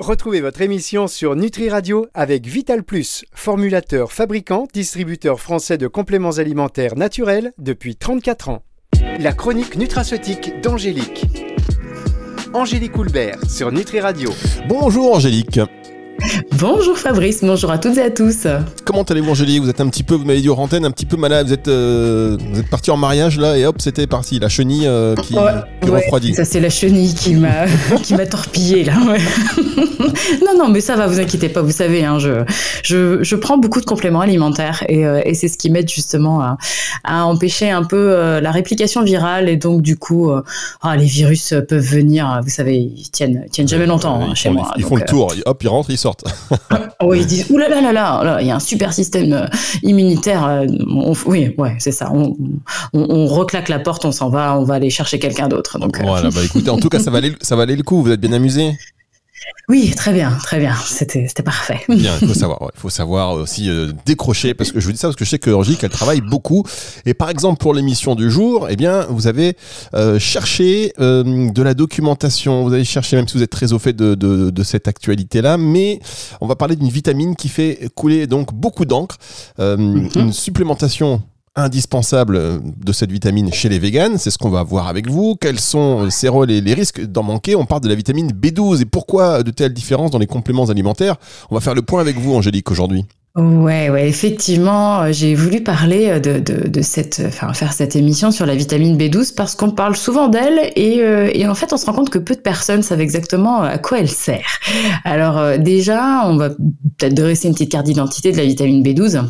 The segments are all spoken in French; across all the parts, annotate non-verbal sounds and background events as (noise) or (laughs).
Retrouvez votre émission sur Nutri Radio avec Vital Plus, formulateur, fabricant, distributeur français de compléments alimentaires naturels depuis 34 ans. La chronique nutraceutique d'Angélique. Angélique Houlbert sur Nutri Radio. Bonjour Angélique. Bonjour Fabrice, bonjour à toutes et à tous. Comment allez-vous Angélique? Vous êtes un petit peu, vous m'avez dit aux antenne, un petit peu malade. Vous êtes, euh, vous êtes parti en mariage là et hop, c'était parti. La chenille euh, qui, qui refroidit. Ça c'est la chenille qui m'a qui m'a torpillé là. Ouais. (laughs) non non mais ça va, vous inquiétez pas. Vous savez, hein, je, je, je prends beaucoup de compléments alimentaires et, euh, et c'est ce qui m'aide justement à, à, empêcher un peu euh, la réplication virale et donc du coup, ah, les virus peuvent venir. Vous savez, ils tiennent tiennent jamais longtemps hein, chez font, moi. Ils donc, font le tour. Hop, ils rentrent, ils sortent. oui, ils disent, oulala, là, là, là, il y a un super système euh, immunitaire. Euh, on, oui, ouais, c'est ça. On, on, on, reclaque la porte, on s'en va, on va aller chercher quelqu'un d'autre. Donc, voilà, bah écoutez, en tout cas, ça valait, ça valait le coup. Vous êtes bien amusé oui, très bien, très bien. C'était, parfait. Bien, il faut savoir, il faut savoir aussi euh, décrocher parce que je vous dis ça parce que je sais que Angélique elle travaille beaucoup et par exemple pour l'émission du jour, eh bien vous avez euh, cherché euh, de la documentation, vous avez cherché même si vous êtes très au fait de, de, de cette actualité là, mais on va parler d'une vitamine qui fait couler donc beaucoup d'encre, mm-hmm. une supplémentation indispensable de cette vitamine chez les véganes. C'est ce qu'on va voir avec vous. Quels sont ses rôles et les risques d'en manquer? On parle de la vitamine B12 et pourquoi de telles différences dans les compléments alimentaires? On va faire le point avec vous, Angélique, aujourd'hui. Ouais, ouais, effectivement, j'ai voulu parler de, cette, enfin, faire cette émission sur la vitamine B12 parce qu'on parle souvent d'elle et, euh, en fait, on se rend compte que peu de personnes savent exactement à quoi elle sert. Alors, euh, déjà, on va peut-être dresser une petite carte d'identité de la vitamine B12.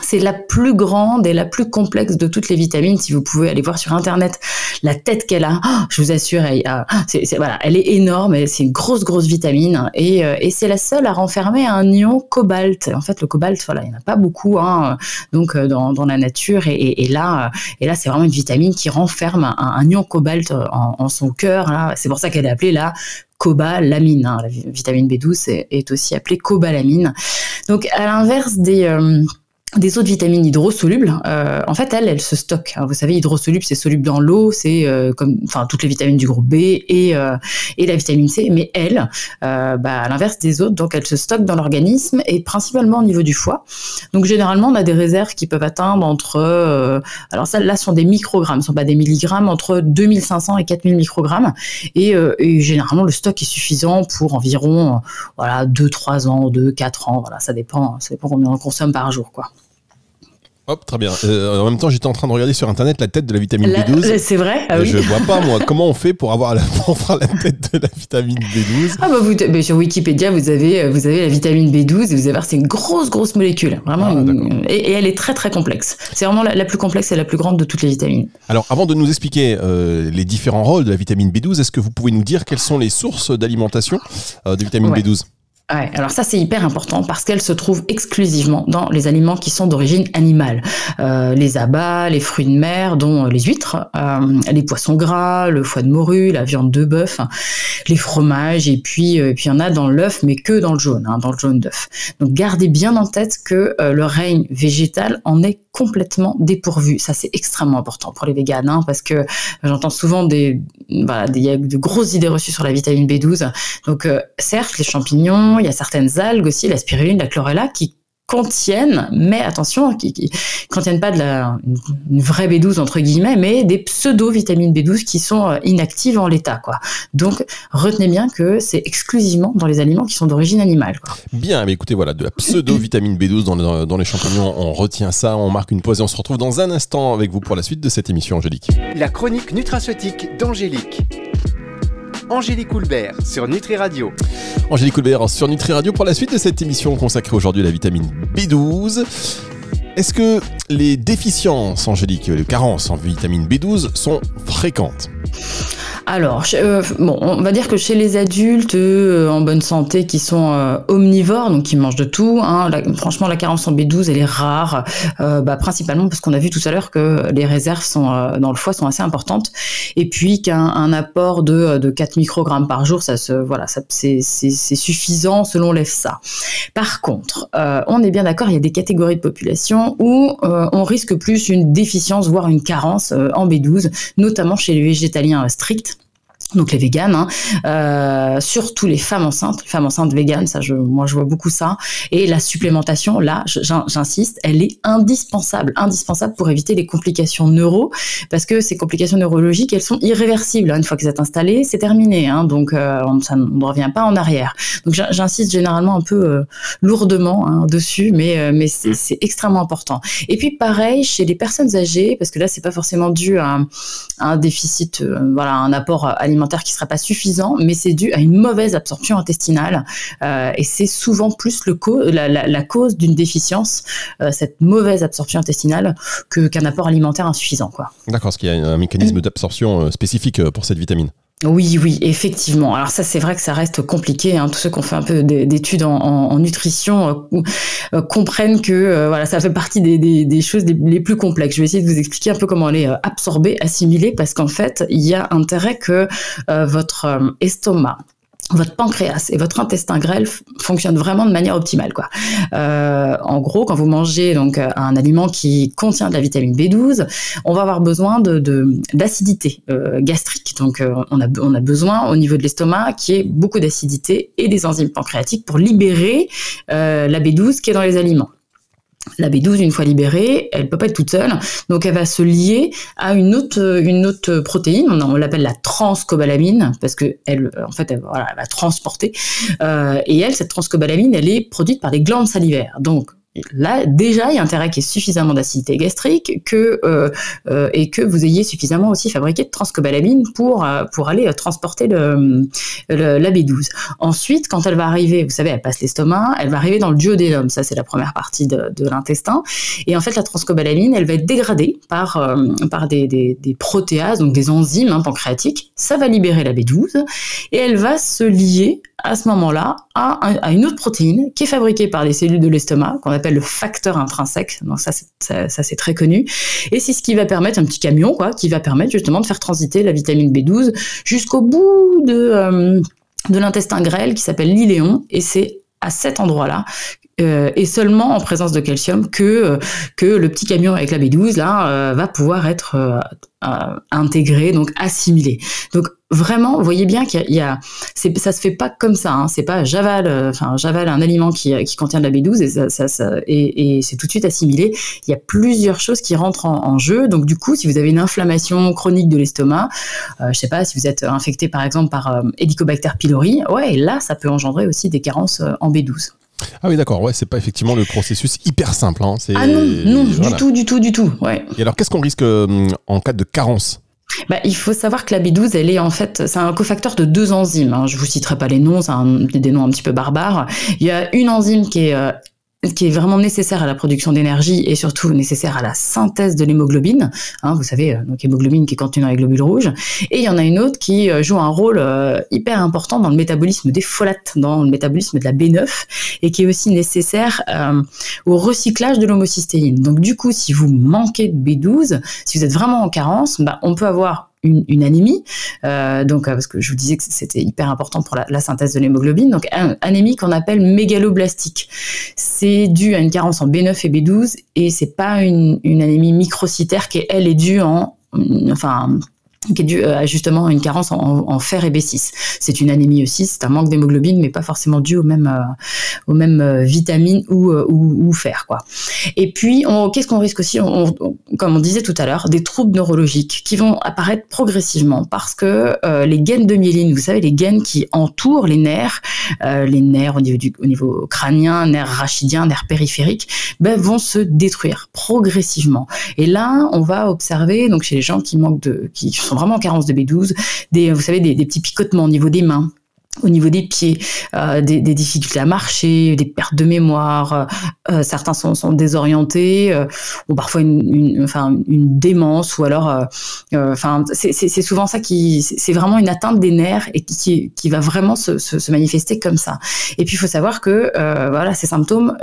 C'est la plus grande et la plus complexe de toutes les vitamines. Si vous pouvez aller voir sur internet la tête qu'elle a, oh, je vous assure, elle, elle est énorme. C'est une grosse grosse vitamine et, euh, et, c'est la seule à renfermer un ion cobalt. En fait, le cobalt, voilà, il n'y en a pas beaucoup, hein, donc euh, dans, la nature. Et, là, et là, c'est vraiment une vitamine qui renferme un, ion cobalt en, son cœur. C'est pour ça qu'elle est appelée la cobalamine. Hein. La vitamine B12 est, aussi appelée cobalamine. Donc, à l'inverse des euh, des autres vitamines hydrosolubles, euh, en fait, elles, elles se stockent. Vous savez, hydrosoluble, c'est soluble dans l'eau, c'est euh, comme, enfin, toutes les vitamines du groupe B et euh, et la vitamine C. Mais elles, euh, bah, à l'inverse des autres, donc elles se stockent dans l'organisme et principalement au niveau du foie. Donc généralement, on a des réserves qui peuvent atteindre entre, euh, alors ça, là, sont des microgrammes, ce sont pas des milligrammes, entre 2500 et 4000 microgrammes. Et, euh, et généralement, le stock est suffisant pour environ, voilà, 2-3 ans, 2-4 ans. Voilà, ça dépend, ça dépend combien on consomme par jour, quoi. Hop, très bien. Euh, en même temps, j'étais en train de regarder sur internet la tête de la vitamine la, B12. C'est vrai? Ah oui. Je vois pas, moi, comment on fait pour avoir la, (laughs) pour la tête de la vitamine B12. Ah bah vous, bah sur Wikipédia, vous avez, vous avez la vitamine B12 et vous allez voir, c'est une grosse, grosse molécule. Vraiment. Ah, une, et, et, elle est très, très complexe. C'est vraiment la, la, plus complexe et la plus grande de toutes les vitamines. Alors, avant de nous expliquer euh, les différents rôles de la vitamine B12, est-ce que vous pouvez nous dire quelles sont les sources d'alimentation euh, de vitamine ouais. B12 Ouais, alors ça c'est hyper important parce qu'elle se trouve exclusivement dans les aliments qui sont d'origine animale. Euh, les abats, les fruits de mer, dont les huîtres, euh, les poissons gras, le foie de morue, la viande de bœuf, les fromages et puis euh, et puis il y en a dans l'œuf mais que dans le jaune, hein, dans le jaune d'œuf. Donc gardez bien en tête que euh, le règne végétal en est complètement dépourvu. Ça c'est extrêmement important pour les véganes hein, parce que j'entends souvent des voilà y a de grosses idées reçues sur la vitamine B12. Donc euh, certes les champignons il y a certaines algues aussi, la spiruline, la chlorella, qui contiennent, mais attention, qui, qui contiennent pas de la une vraie B12 entre guillemets, mais des pseudo vitamines B12 qui sont inactives en l'état, quoi. Donc retenez bien que c'est exclusivement dans les aliments qui sont d'origine animale. Quoi. Bien, mais écoutez, voilà, de la pseudo vitamine B12 dans, dans, dans les champignons, on retient ça, on marque une pause et on se retrouve dans un instant avec vous pour la suite de cette émission, Angélique. La chronique nutraceutique d'Angélique. Angélique Houlbert sur Nutri Radio. Angélique Houlbert sur Nutri Radio pour la suite de cette émission consacrée aujourd'hui à la vitamine B12. Est-ce que les déficiences, Angélique, les carences en vitamine B12 sont fréquentes? Alors, euh, bon, on va dire que chez les adultes euh, en bonne santé qui sont euh, omnivores, donc qui mangent de tout, hein, franchement, la carence en B12, elle est rare, bah, principalement parce qu'on a vu tout à l'heure que les réserves dans le foie sont assez importantes, et puis qu'un apport de, de 4 microgrammes par jour, ça se, voilà, ça, c'est, suffisant selon l'EFSA. Par contre, on est bien d'accord, il y a des catégories de population où on risque plus une déficience, voire une carence en B12, notamment chez les végétaliens stricts donc les véganes, hein, euh, surtout les femmes enceintes, les femmes enceintes véganes, ça, je, moi je vois beaucoup ça. Et la supplémentation, là, j'insiste, elle est indispensable, indispensable pour éviter les complications neuro, parce que ces complications neurologiques, elles sont irréversibles. Une fois que c'est installé, c'est terminé, hein, donc euh, on, ça, ne revient pas en arrière. Donc j'insiste généralement un peu euh, lourdement hein, dessus, mais mais c'est extrêmement important. Et puis pareil chez les personnes âgées, parce que là c'est pas forcément dû à, à un déficit, voilà, un apport alimentaire qui ne sera pas suffisant, mais c'est dû à une mauvaise absorption intestinale. Euh, et c'est souvent plus le la, cause d'une déficience, euh, cette mauvaise absorption intestinale, qu'un apport alimentaire insuffisant. D'accord, parce qu'il y a un mécanisme d'absorption euh, spécifique pour cette vitamine. Oui, oui, effectivement. Alors ça, c'est vrai que ça reste compliqué. Hein. Tous ceux qui ont fait un peu d'études en, nutrition comprennent que voilà, ça fait partie des, choses les, plus complexes. Je vais essayer de vous expliquer un peu comment elle est absorbée, assimilée, parce qu'en fait, il y a intérêt que votre estomac votre pancréas et votre intestin grêle fonctionnent vraiment de manière optimale. Quoi. Euh, en gros, quand vous mangez donc euh, un aliment qui contient de la vitamine B12, on va avoir besoin de, d'acidité euh, gastrique. Donc, on, a, on a besoin au niveau de l'estomac qui ait beaucoup d'acidité et des enzymes pancréatiques pour libérer la B12 qui est dans les aliments. La B12, une fois libérée, elle peut pas être toute seule, donc elle va se lier à une autre, autre protéine, on, l'appelle la transcobalamine, parce que elle, en fait, elle va transporter. Euh, et elle, cette transcobalamine, elle est produite par les glandes salivaires. Donc, là déjà il y a intérêt qu'il y ait suffisamment d'acidité gastrique que euh, euh, et que vous ayez suffisamment aussi fabriqué de transcobalamine pour euh, pour aller transporter le, la B12. Ensuite, quand elle va arriver, vous savez, elle passe l'estomac, elle va arriver dans le duodénum, ça c'est la première partie de, de l'intestin, et en fait la transcobalamine, elle va être dégradée par par des, des, des, protéases, donc des enzymes hein, pancréatiques, ça va libérer la B12 et elle va se lier à ce moment-là à, une autre protéine qui est fabriquée par les cellules de l'estomac qu'on le facteur intrinsèque. Donc ça, ça, c'est très connu. Et c'est ce qui va permettre un petit camion, quoi, qui va permettre justement de faire transiter la vitamine B12 jusqu'au bout de euh, de l'intestin grêle qui s'appelle l'iléon. Et c'est à cet endroit-là euh, et seulement en présence de calcium que euh, que le petit camion avec la B12 là va pouvoir être intégré donc assimilé. Donc vraiment, vous voyez bien qu'il y a, ça se fait pas comme ça. Hein. C'est pas j'avale, euh, enfin j'avale un aliment qui, qui, contient de la B12 et, ça, ça, ça, et, et c'est tout de suite assimilé. Il y a plusieurs choses qui rentrent en, jeu. Donc du coup, si vous avez une inflammation chronique de l'estomac, euh, je sais pas, si vous êtes infecté par exemple par euh, Helicobacter pylori, ouais, là ça peut engendrer aussi des carences euh, en B12. Ah oui, d'accord. Ouais, c'est pas effectivement le processus hyper simple. Hein. Ah non, non, du tout, du tout, du tout. Ouais. Et alors, qu'est-ce qu'on risque en cas de carence? Bah, il faut savoir que la B12, elle est en fait, c'est un cofacteur de deux enzymes. Hein. Je vous citerai pas les noms, c'est des noms un petit peu barbares. Il y a une enzyme qui est euh, qui est vraiment nécessaire à la production d'énergie et surtout nécessaire à la synthèse de l'hémoglobine. Hein, vous savez, euh, donc hémoglobine qui est contenue dans les globules rouges. Et il y en a une autre qui euh, joue un rôle euh, hyper important dans le métabolisme des folates, dans le métabolisme de la B9, et qui est aussi nécessaire au recyclage de l'homocystéine. Donc du coup, si vous manquez de B12, si vous êtes vraiment en carence, bah, on peut avoir une, anémie. Euh, donc, euh, parce que je vous disais que c'était hyper important pour la, synthèse de l'hémoglobine. Donc, anémie qu'on appelle mégaloblastique. C'est dû à une carence en B9 et B12 et c'est pas une, une anémie microcytaire qui, elle, est due en, enfin, qui est dû à euh, justement une carence en, fer et B6. C'est une anémie aussi, c'est un manque d'hémoglobine, mais pas forcément dû aux mêmes, euh, aux mêmes euh, vitamines ou, ou, fer. Quoi. Et puis, qu'est-ce qu'on risque aussi, comme on disait tout à l'heure, des troubles neurologiques qui vont apparaître progressivement parce que les gaines de myéline, vous savez, les gaines qui entourent les nerfs, les nerfs au niveau, du, au niveau crânien, nerfs rachidiens, nerfs périphériques, ben, vont se détruire progressivement. Et là, on va observer, donc chez les gens qui manquent de, qui sont vraiment en carence de B12, des, vous savez, des, petits picotements au niveau des mains, au niveau des pieds, euh, des, difficultés à marcher, des pertes de mémoire, euh, euh certains sont, désorientés, euh, ou parfois une, enfin, une démence, ou alors, enfin, c'est souvent ça qui, c'est vraiment une atteinte des nerfs et qui, qui va vraiment se, se, se manifester comme ça. Et puis il faut savoir que, voilà, ces symptômes,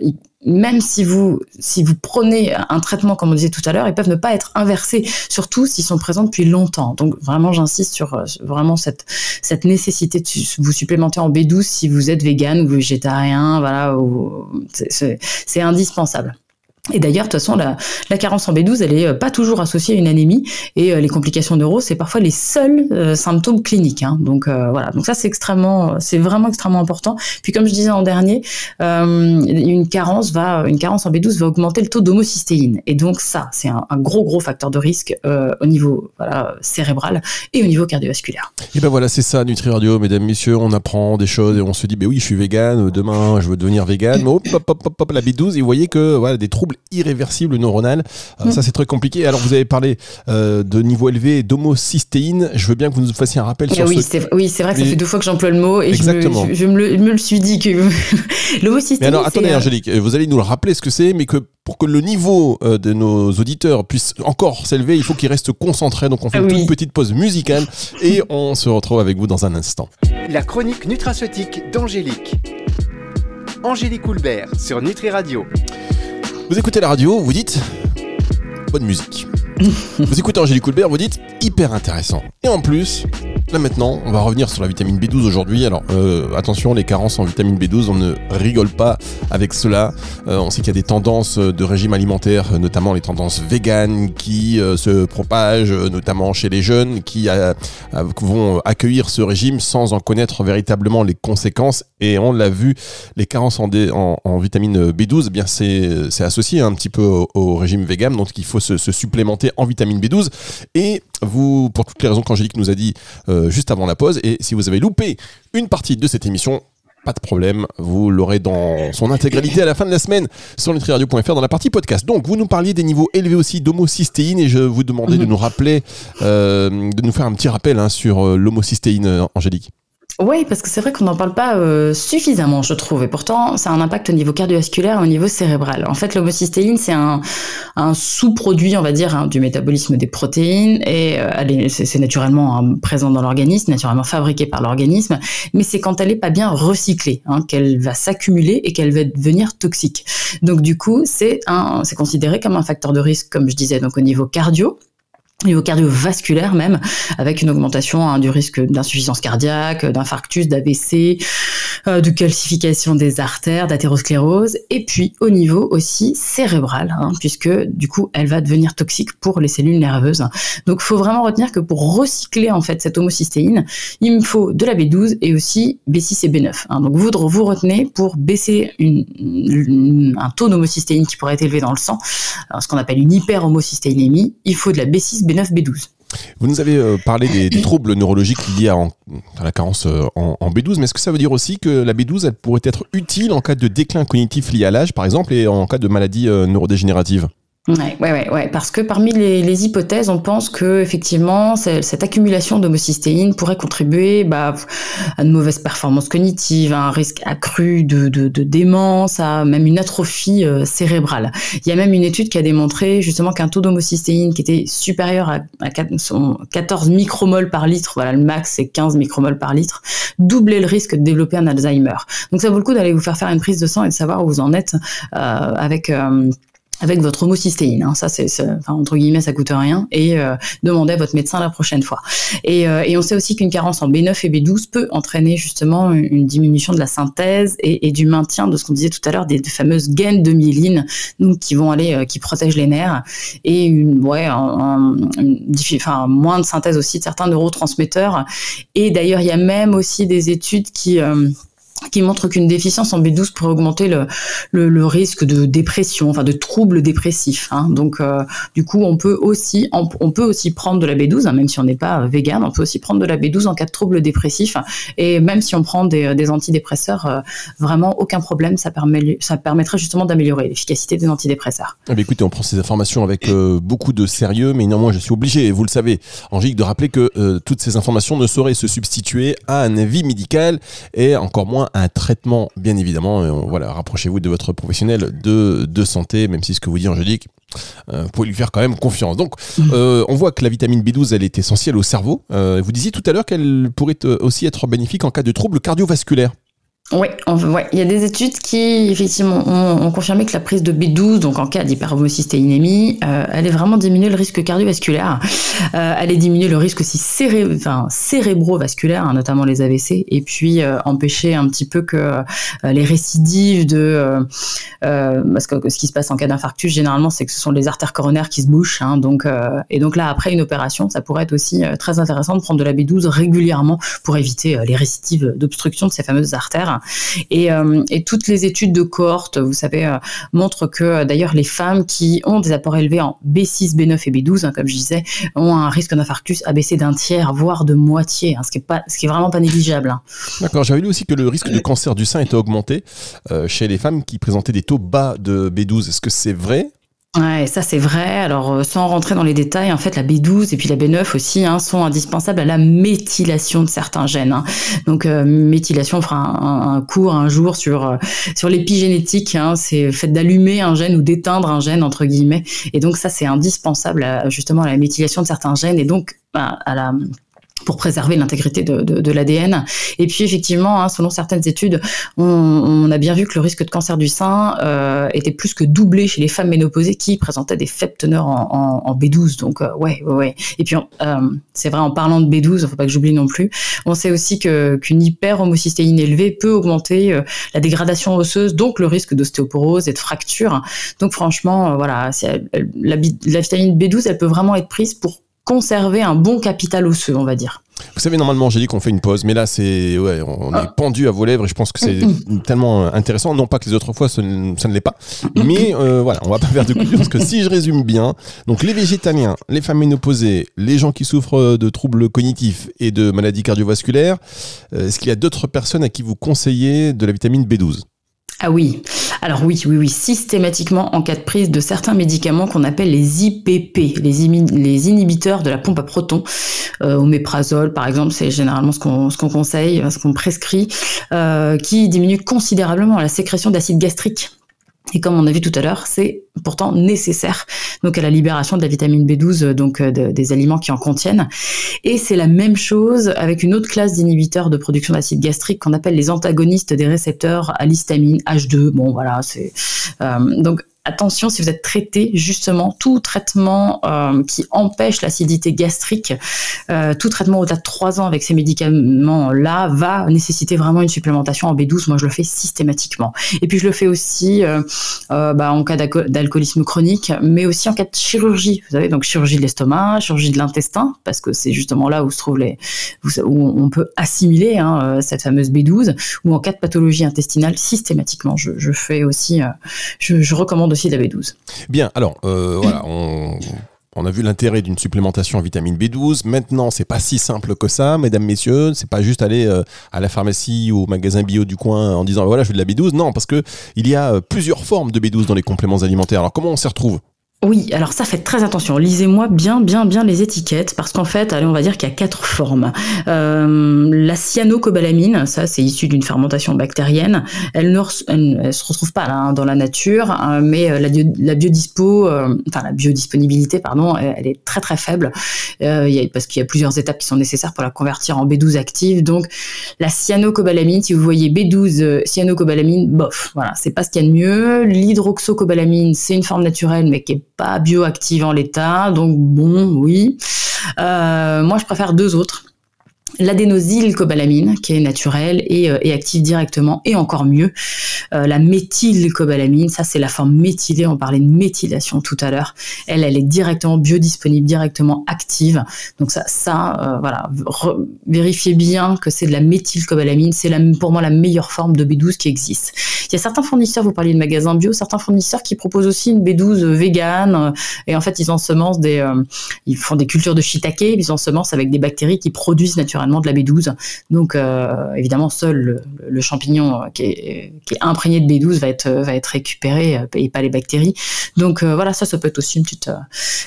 ils, même si vous, si vous prenez un traitement, comme on disait tout à l'heure, ils peuvent ne pas être inversés, surtout s'ils sont présents depuis longtemps. Donc vraiment, j'insiste sur euh, vraiment cette, cette nécessité de vous supplémenter en B12 si vous êtes vegan ou végétarien, voilà, c'est indispensable. Et d'ailleurs, de toute façon, la, carence en B12, elle est euh, pas toujours associée à une anémie, et euh, les complications neuro, c'est parfois les seuls euh, symptômes cliniques. Hein. Donc voilà, donc ça c'est extrêmement, c'est vraiment extrêmement important. Puis comme je disais en dernier, une carence va, une carence en B12 va augmenter le taux d'homocystéine, et donc ça, c'est un, gros gros facteur de risque au niveau cérébral et au niveau cardiovasculaire. Et ben voilà, c'est ça, Nutri Radio, mesdames, messieurs, on apprend des choses et on se dit, ben oui, je suis vegan, demain je veux devenir vegan, mais hop, hop, hop, hop, la B12, et vous voyez que voilà des troubles irréversible neuronal. Euh, mm. Ça, c'est très compliqué. Alors, vous avez parlé euh, de niveau élevé d'homocystéine. Je veux bien que vous nous fassiez un rappel sur oui, ce... Oui, c'est vrai que ça fait deux fois que j'emploie le mot et Exactement. Je, me, le, suis dit que (laughs) l'homocystéine. Mais alors, attendez, euh, Angélique, vous allez nous le rappeler ce que c'est, mais que pour que le niveau de nos auditeurs puisse encore s'élever, il faut qu'ils restent concentrés. Donc, on fait une toute petite pause musicale et on se retrouve avec vous dans un instant. La chronique nutraceutique d'Angélique. Angélique Houlbert sur Nutri Radio. Vous écoutez la radio, vous dites bonne musique. vous écoutez Angélique Coulbert, vous dites hyper intéressant. Et en plus, là maintenant, on va revenir sur la vitamine B12 aujourd'hui. Alors euh, attention, les carences en vitamine B12, on ne rigole pas avec cela. Euh, on sait qu'il y a des tendances de régime alimentaire, notamment les tendances véganes qui euh, se propagent, notamment chez les jeunes, qui vont accueillir ce régime sans en connaître véritablement les conséquences. Et on l'a vu, les carences en, vitamine B12, eh bien c'est associé un petit peu au, régime vegan, donc il faut se, se supplémenter en vitamine B12. Et vous, pour toutes les raisons qu'Angélique nous a dit euh, juste avant la pause, et si vous avez loupé une partie de cette émission, pas de problème, vous l'aurez dans son intégralité à la fin de la semaine sur nutriradio.fr dans la partie podcast. Donc, vous nous parliez des niveaux élevés aussi d'homocystéine et je vous demandais de mhm. nous rappeler, euh, de nous faire un petit rappel hein, sur euh, l'homocystéine, Angélique. Oui, parce que c'est vrai qu'on n'en parle pas euh, suffisamment, je trouve. Et pourtant, ça a un impact au niveau cardiovasculaire et au niveau cérébral. En fait, l'homocystéine, c'est un, sous-produit, on va dire, hein, du métabolisme des protéines. Et euh, c'est naturellement hein, présent dans l'organisme, naturellement fabriqué par l'organisme. Mais c'est quand elle n'est pas bien recyclée hein, qu'elle va s'accumuler et qu'elle va devenir toxique. Donc, du coup, c'est considéré comme un facteur de risque, comme je disais, donc au niveau cardio niveau cardiovasculaire même, avec une augmentation hein, du risque d'insuffisance cardiaque, d'infarctus, d'AVC, euh, de calcification des artères, d'athérosclérose, et puis au niveau aussi cérébral, hein, puisque du coup elle va devenir toxique pour les cellules nerveuses. Donc il faut vraiment retenir que pour recycler en fait cette homocystéine, il me faut de la B12 et aussi B6 et B9. Hein. Donc vous, vous retenez pour baisser un taux d'homocystéine qui pourrait être élevé dans le sang, ce qu'on appelle une hyperhomocystéinémie, il faut de la B6, B9, B12. Vous nous avez euh, parlé des, troubles neurologiques liés à, la carence euh, en, en, B12, mais est-ce que ça veut dire aussi que la B12 elle pourrait être utile en cas de déclin cognitif lié à l'âge, par exemple, et en cas de maladie euh, neurodégénérative? Ouais, ouais, ouais, parce que parmi les, hypothèses, on pense que effectivement cette accumulation d'homocystéine pourrait contribuer bah, à de mauvaises performances cognitives, à un risque accru de, de, démence, à même une atrophie euh, cérébrale. Il y a même une étude qui a démontré justement qu'un taux d'homocystéine qui était supérieur à, 14 micromoles par litre, voilà le max c'est 15 micromoles par litre, doublait le risque de développer un Alzheimer. Donc ça vaut le coup d'aller vous faire faire une prise de sang et de savoir où vous en êtes euh, avec euh, avec votre homocystéine. Hein. Ça, c'est, enfin, entre guillemets, ça coûte rien. Et euh, demandez à votre médecin la prochaine fois. Et, euh, et on sait aussi qu'une carence en B9 et B12 peut entraîner justement une diminution de la synthèse et, du maintien de ce qu'on disait tout à l'heure des, fameuses gaines de myéline, donc qui vont aller, euh, qui protègent les nerfs et une, ouais, un, enfin, moins de synthèse aussi de certains neurotransmetteurs. Et d'ailleurs, il y a même aussi des études qui euh, qui montre qu'une déficience en B12 pourrait augmenter le, risque de dépression, enfin de troubles dépressifs. Hein. Donc, euh, du coup, on peut aussi, on, peut aussi prendre de la B12, hein, même si on n'est pas vegan, on peut aussi prendre de la B12 en cas de troubles dépressifs. Et même si on prend des, des antidépresseurs, euh, vraiment aucun problème, ça, permet, ça permettrait justement d'améliorer l'efficacité des antidépresseurs. Eh écoutez, on prend ces informations avec euh, beaucoup de sérieux, mais néanmoins, je suis obligé, vous le savez, Angélique, de rappeler que toutes ces informations ne sauraient se substituer à un avis médical et encore moins un traitement, bien évidemment. voilà, rapprochez-vous de votre professionnel de, de, santé, même si ce que vous dit Angélique, euh, vous pouvez lui faire quand même confiance. Donc, mm. euh, on voit que la vitamine B12, elle est essentielle au cerveau. Euh, vous disiez tout à l'heure qu'elle pourrait aussi être bénéfique en cas de troubles cardiovasculaires. Oui, ouais, il y a des études qui effectivement ont, confirmé que la prise de B12, donc en cas d'hyperhomocystéinémie, euh, allait vraiment diminuer le risque cardiovasculaire, (laughs) euh, allait diminuer le risque aussi céré enfin, cérébrovasculaire, hein, notamment les AVC, et puis euh, empêcher un petit peu que euh, les récidives de, parce que ce qui se passe en cas d'infarctus généralement, c'est que ce sont les artères coronaires qui se bouchent, hein, donc et donc là après une opération, ça pourrait être aussi très intéressant de prendre de la B12 régulièrement pour éviter les récidives d'obstruction de ces fameuses artères. Euh, et, toutes les études de cohorte, vous savez, euh, montrent que euh, d'ailleurs les femmes qui ont des apports élevés en B6, B9 et B12, hein, comme je disais, ont un risque d'infarctus abaissé d'un tiers, voire de moitié, hein, ce qui est pas, ce qui est vraiment pas négligeable. Hein. D'accord. J'avais lu aussi que le risque de cancer du sein était augmenté chez les femmes qui présentaient des taux bas de B12. Est-ce que c'est vrai Ouais, ça c'est vrai. Alors euh, sans rentrer dans les détails, en fait la B12 et puis la B9 aussi hein, sont indispensables à la méthylation de certains gènes. Hein. Donc euh, méthylation, on fera un, cours un jour sur euh, sur l'épigénétique. Hein. c'est le fait d'allumer un gène ou d'éteindre un gène entre guillemets. Et donc ça c'est indispensable justement à la méthylation de certains gènes et donc bah, à la pour préserver l'intégrité de, de, de l'ADN. Et puis effectivement, hein, selon certaines études, on, on, a bien vu que le risque de cancer du sein euh, était plus que doublé chez les femmes ménopausées qui présentaient des faibles teneurs en, en, en B12. Donc euh, ouais, ouais, ouais. Et puis euh, c'est vrai en parlant de B12, il faut pas que j'oublie non plus. On sait aussi que qu'une hyperhomocystéine élevée peut augmenter euh, la dégradation osseuse, donc le risque d'ostéoporose et de fracture. Donc franchement, euh, voilà, la, la vitamine B12, elle peut vraiment être prise pour conserver un bon capital osseux, on va dire. Vous savez, normalement, j'ai dit qu'on fait une pause, mais là, c'est, ouais, on est ah. pendu à vos lèvres et je pense que c'est tellement intéressant. Non pas que les autres fois, ça ne, l'est pas, mais euh, voilà, on va pas faire de conclusion parce que si je résume bien, donc les végétaliens, les femmes ménopausées, les gens qui souffrent de troubles cognitifs et de maladies cardiovasculaires, euh, est-ce qu'il y a d'autres personnes à qui vous conseillez de la vitamine B12 ah oui, alors oui, oui, oui, systématiquement en cas de prise de certains médicaments qu'on appelle les IPP, les, inhibiteurs de la pompe à protons, euh, oméprazole par exemple, c'est généralement ce qu'on conseille, ce qu'on prescrit, euh, qui diminue considérablement la sécrétion d'acide gastrique et comme on a vu tout à l'heure, c'est pourtant nécessaire donc à la libération de la vitamine B12 euh, donc euh, des aliments qui en contiennent. Et c'est la même chose avec une autre classe d'inhibiteurs de production d'acide gastrique qu'on appelle les antagonistes des récepteurs à l'histamine H2. Bon voilà, c'est euh, donc attention si vous êtes traité justement tout traitement euh, qui empêche l'acidité gastrique, euh, tout traitement au-delà de 3 ans avec ces médicaments-là va nécessiter vraiment une supplémentation en B12. Moi, je le fais systématiquement. Et puis, je le fais aussi euh, bah, en cas d'alcoolisme chronique, mais aussi en cas de chirurgie. Vous savez, donc chirurgie de l'estomac, chirurgie de l'intestin, parce que c'est justement là où se trouve les, on peut assimiler hein, cette fameuse B12, ou en cas de pathologie intestinale, systématiquement. Je, fais aussi, je recommande aussi la B12. Bien, alors euh, voilà, on, a vu l'intérêt d'une supplémentation en vitamine B12. Maintenant, c'est pas si simple que ça, mesdames, messieurs. C'est pas juste aller euh, à la pharmacie ou au magasin bio du coin en disant voilà, je veux de la B12. Non, parce que il y a euh, plusieurs formes de B12 dans les compléments alimentaires. Alors comment on s'y retrouve? Oui, alors ça, faites très attention. Lisez-moi bien, bien, bien les étiquettes, parce qu'en fait, allez, on va dire qu'il y a quatre formes. Euh, la cyanocobalamine, ça, c'est issu d'une fermentation bactérienne. Elle ne se retrouve pas là, hein, dans la nature, hein, mais euh, la, biodispo, euh, enfin la biodisponibilité, pardon, elle, est très très faible, parce qu'il y a plusieurs étapes qui sont nécessaires pour la convertir en B12 active. Donc, la cyanocobalamine, si vous voyez B12 cyanocobalamine, bof, voilà, c'est pas ce qu'il y a de mieux. L'hydroxocobalamine, c'est une forme naturelle, mais qui est bioactive en l'état, donc bon, oui. Euh, moi, je préfère deux autres l'adénosylcobalamine qui est naturelle et, euh, et, active directement et encore mieux euh, la méthylcobalamine ça c'est la forme méthylée on parlait de méthylation tout à l'heure. Elle elle est directement biodisponible directement active. Donc ça ça euh, voilà vérifiez bien que c'est de la méthylcobalamine c'est pour moi la meilleure forme de B12 qui existe. Il y a certains fournisseurs vous parliez de magasins bio certains fournisseurs qui proposent aussi une B12 végane et en fait ils ensemencent des ils font des cultures de shiitake ils ensemencent avec des bactéries qui produisent naturellement de la B12. Donc euh, évidemment, seul le, champignon qui est, imprégné de B12 va être, va être récupéré euh, et pas les bactéries. Donc euh, voilà, ça, ça peut être aussi une petite...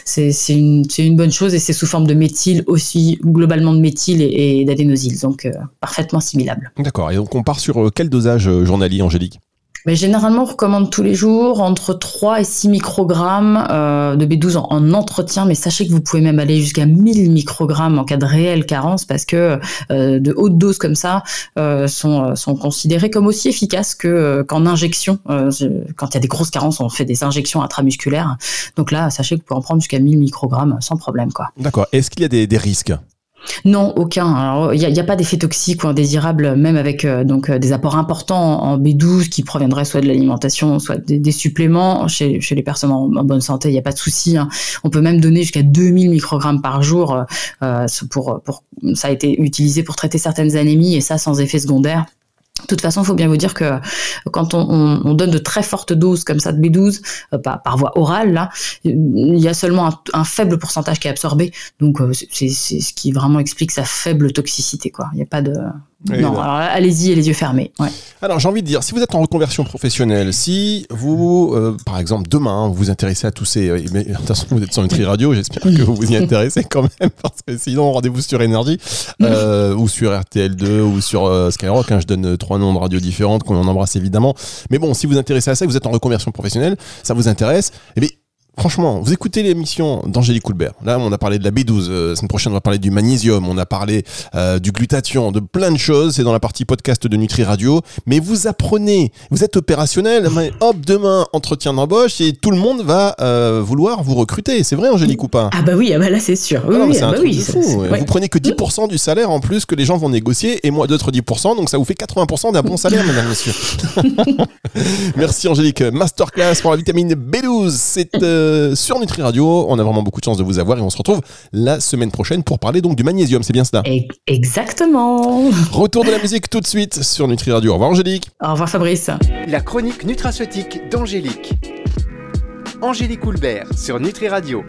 c'est une, bonne chose et c'est sous forme de méthyle aussi, globalement de méthyle et, et d'adénosyl. Donc parfaitement assimilable. D'accord. Et donc on part sur quel dosage journalier, Angélique? Mais généralement, on recommande tous les jours entre 3 et 6 microgrammes euh, de B12 en, entretien, mais sachez que vous pouvez même aller jusqu'à 1000 microgrammes en cas de réelle carence parce que euh, de hautes doses comme ça euh, sont, sont considérées comme aussi efficaces que qu'en injection. quand il y a des grosses carences, on fait des injections intramusculaires. Donc là, sachez que vous pouvez en prendre jusqu'à 1000 microgrammes sans problème. quoi. D'accord. Est-ce qu'il y a des, des risques? Non, aucun. Il n'y a, pas d'effet toxique ou indésirable, même avec euh, donc euh, des apports importants en B12 qui proviendraient soit de l'alimentation, soit des, suppléments. Chez, les personnes en, bonne santé, il n'y a pas de souci. Hein. On peut même donner jusqu'à 2000 microgrammes par jour. Euh, pour, ça a été utilisé pour traiter certaines anémies et ça sans effet secondaire. De toute façon, il faut bien vous dire que quand on, donne de très fortes doses comme ça de B12 euh, par, voie orale, là, il y a seulement un, faible pourcentage qui est absorbé. Donc, euh, c'est ce qui vraiment explique sa faible toxicité. Quoi. Il n'y a pas de, non, alors allez-y et les yeux fermés. Alors j'ai envie de dire, si vous êtes en reconversion professionnelle, si vous, euh, par exemple, demain, vous vous intéressez à tous ces... Euh, mais, de toute façon, vous êtes sur Nutri Radio, j'espère que vous vous y intéressez quand même, (laughs) parce que sinon, rendez-vous sur Énergie, euh, ou sur RTL2, ou sur Skyrock, hein, je donne trois noms de radios différentes qu'on en embrasse évidemment. Mais bon, si vous vous intéressez à ça, vous êtes en reconversion professionnelle, ça vous intéresse, eh bien, Franchement, vous écoutez l'émission d'Angélique Coulbert. Là, on a parlé de la B12. Euh, la semaine prochaine, on va parler du magnésium. On a parlé euh, du glutathion, de plein de choses. C'est dans la partie podcast de Nutri Radio. Mais vous apprenez, vous êtes opérationnel. Mais hop, demain, entretien d'embauche et tout le monde va euh, vouloir vous recruter. C'est vrai, Angélique ou pas? Ah bah oui, ah bah là c'est sûr. Oui, ah c'est un bah truc fou. Vous prenez que 10% du salaire en plus que les gens vont négocier et moi d'autres 10%. Donc ça vous fait 80% d'un bon salaire, mesdames, messieurs. (laughs) (laughs) Merci Angélique. Masterclass pour la vitamine B12. C'est euh, sur Nutri Radio. On a vraiment beaucoup de chance de vous avoir et on se retrouve la semaine prochaine pour parler donc du magnésium. C'est bien cela Exactement. Retour de la musique tout de suite sur Nutri Radio. Au revoir Angélique. Au revoir Fabrice. La chronique nutraceutique d'Angélique. Angélique Houlbert sur Nutri Radio.